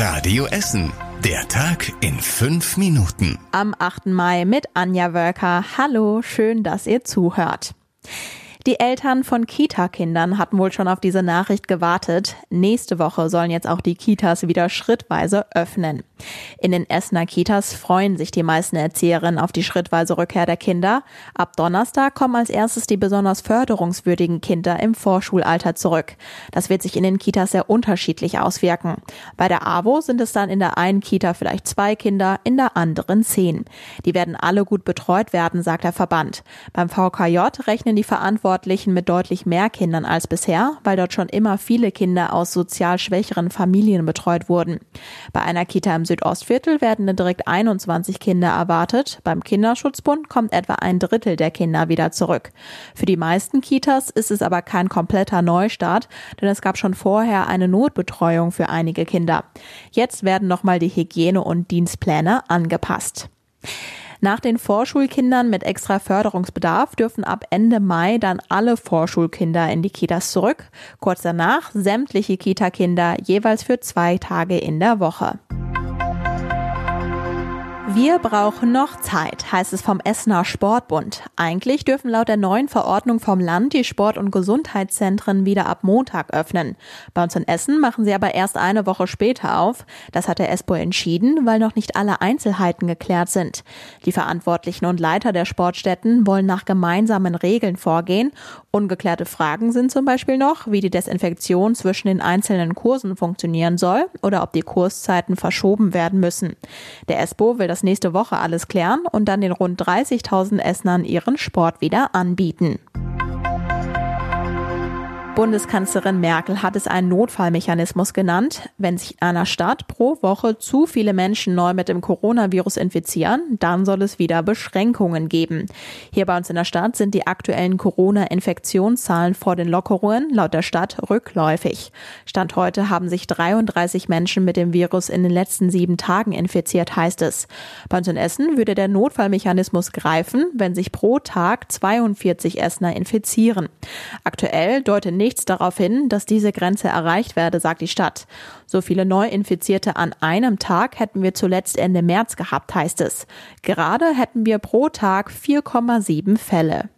Radio Essen. Der Tag in fünf Minuten. Am 8. Mai mit Anja Wölker. Hallo, schön, dass ihr zuhört. Die Eltern von Kita-Kindern hatten wohl schon auf diese Nachricht gewartet. Nächste Woche sollen jetzt auch die Kitas wieder schrittweise öffnen. In den Essener Kitas freuen sich die meisten Erzieherinnen auf die schrittweise Rückkehr der Kinder. Ab Donnerstag kommen als erstes die besonders förderungswürdigen Kinder im Vorschulalter zurück. Das wird sich in den Kitas sehr unterschiedlich auswirken. Bei der AWO sind es dann in der einen Kita vielleicht zwei Kinder, in der anderen zehn. Die werden alle gut betreut werden, sagt der Verband. Beim VKJ rechnen die Verantwortlichen mit deutlich mehr Kindern als bisher, weil dort schon immer viele Kinder aus sozial schwächeren Familien betreut wurden. Bei einer Kita im Südostviertel werden direkt 21 Kinder erwartet. Beim Kinderschutzbund kommt etwa ein Drittel der Kinder wieder zurück. Für die meisten Kitas ist es aber kein kompletter Neustart, denn es gab schon vorher eine Notbetreuung für einige Kinder. Jetzt werden nochmal die Hygiene- und Dienstpläne angepasst. Nach den Vorschulkindern mit extra Förderungsbedarf dürfen ab Ende Mai dann alle Vorschulkinder in die Kitas zurück. Kurz danach sämtliche Kita-Kinder jeweils für zwei Tage in der Woche. Wir brauchen noch Zeit, heißt es vom Essener Sportbund. Eigentlich dürfen laut der neuen Verordnung vom Land die Sport- und Gesundheitszentren wieder ab Montag öffnen. Bei uns in Essen machen sie aber erst eine Woche später auf. Das hat der ESPO entschieden, weil noch nicht alle Einzelheiten geklärt sind. Die Verantwortlichen und Leiter der Sportstätten wollen nach gemeinsamen Regeln vorgehen. Ungeklärte Fragen sind zum Beispiel noch, wie die Desinfektion zwischen den einzelnen Kursen funktionieren soll oder ob die Kurszeiten verschoben werden müssen. Der ESPO will das das nächste Woche alles klären und dann den rund 30.000 Essnern ihren Sport wieder anbieten. Bundeskanzlerin Merkel hat es einen Notfallmechanismus genannt. Wenn sich in einer Stadt pro Woche zu viele Menschen neu mit dem Coronavirus infizieren, dann soll es wieder Beschränkungen geben. Hier bei uns in der Stadt sind die aktuellen Corona-Infektionszahlen vor den Lockerungen laut der Stadt rückläufig. Stand heute haben sich 33 Menschen mit dem Virus in den letzten sieben Tagen infiziert, heißt es. Bei uns in Essen würde der Notfallmechanismus greifen, wenn sich pro Tag 42 Essener infizieren. Aktuell deutet nichts darauf hin, dass diese Grenze erreicht werde, sagt die Stadt. So viele Neuinfizierte an einem Tag hätten wir zuletzt Ende März gehabt, heißt es. Gerade hätten wir pro Tag 4,7 Fälle.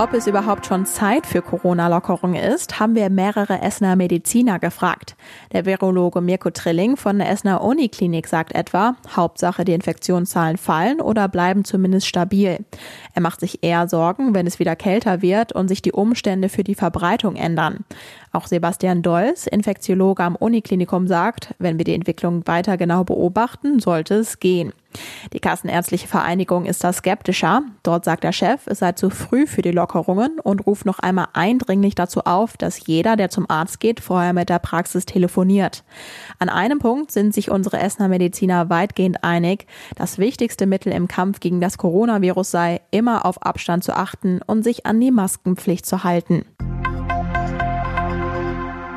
Ob es überhaupt schon Zeit für Corona-Lockerung ist, haben wir mehrere Essener Mediziner gefragt. Der Virologe Mirko Trilling von der Essener Uniklinik sagt etwa, Hauptsache die Infektionszahlen fallen oder bleiben zumindest stabil. Er macht sich eher Sorgen, wenn es wieder kälter wird und sich die Umstände für die Verbreitung ändern. Auch Sebastian Dolls, Infektiologe am Uniklinikum, sagt, wenn wir die Entwicklung weiter genau beobachten, sollte es gehen. Die Kassenärztliche Vereinigung ist da skeptischer. Dort sagt der Chef, es sei zu früh für die Lockerungen und ruft noch einmal eindringlich dazu auf, dass jeder, der zum Arzt geht, vorher mit der Praxis telefoniert. An einem Punkt sind sich unsere Essener Mediziner weitgehend einig. Das wichtigste Mittel im Kampf gegen das Coronavirus sei, immer auf Abstand zu achten und sich an die Maskenpflicht zu halten.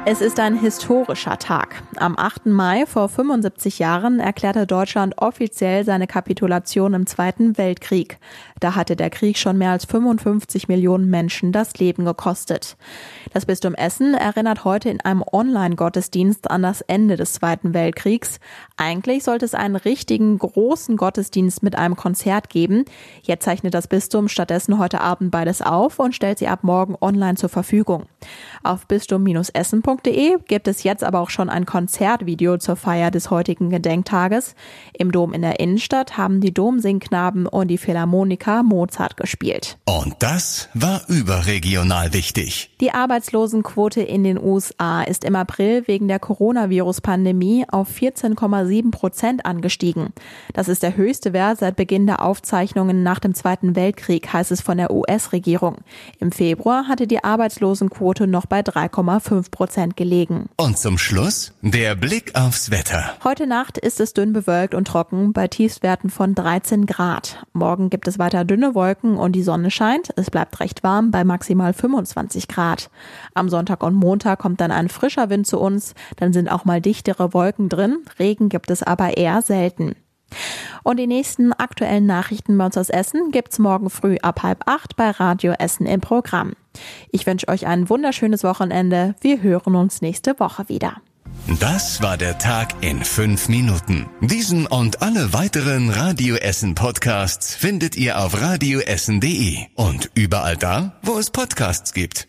Es ist ein historischer Tag. Am 8. Mai vor 75 Jahren erklärte Deutschland offiziell seine Kapitulation im Zweiten Weltkrieg. Da hatte der Krieg schon mehr als 55 Millionen Menschen das Leben gekostet. Das Bistum Essen erinnert heute in einem Online-Gottesdienst an das Ende des Zweiten Weltkriegs. Eigentlich sollte es einen richtigen großen Gottesdienst mit einem Konzert geben. Jetzt zeichnet das Bistum stattdessen heute Abend beides auf und stellt sie ab morgen online zur Verfügung. Auf bistum-essen.de Deutschlandfunk.de gibt es jetzt aber auch schon ein Konzertvideo zur Feier des heutigen Gedenktages. Im Dom in der Innenstadt haben die Domsingknaben und die Philharmoniker Mozart gespielt. Und das war überregional wichtig. Die Arbeitslosenquote in den USA ist im April wegen der Coronavirus-Pandemie auf 14,7 Prozent angestiegen. Das ist der höchste Wert seit Beginn der Aufzeichnungen nach dem Zweiten Weltkrieg, heißt es von der US-Regierung. Im Februar hatte die Arbeitslosenquote noch bei 3,5 Prozent Prozent gelegen. Und zum Schluss der Blick aufs Wetter. Heute Nacht ist es dünn bewölkt und trocken bei Tiefstwerten von 13 Grad. Morgen gibt es weiter dünne Wolken und die Sonne scheint. Es bleibt recht warm bei maximal 25 Grad. Am Sonntag und Montag kommt dann ein frischer Wind zu uns. Dann sind auch mal dichtere Wolken drin. Regen gibt es aber eher selten. Und die nächsten aktuellen Nachrichten bei uns aus Essen gibt's morgen früh ab halb acht bei Radio Essen im Programm. Ich wünsche euch ein wunderschönes Wochenende. Wir hören uns nächste Woche wieder. Das war der Tag in fünf Minuten. Diesen und alle weiteren Radio Essen Podcasts findet ihr auf radioessen.de und überall da, wo es Podcasts gibt.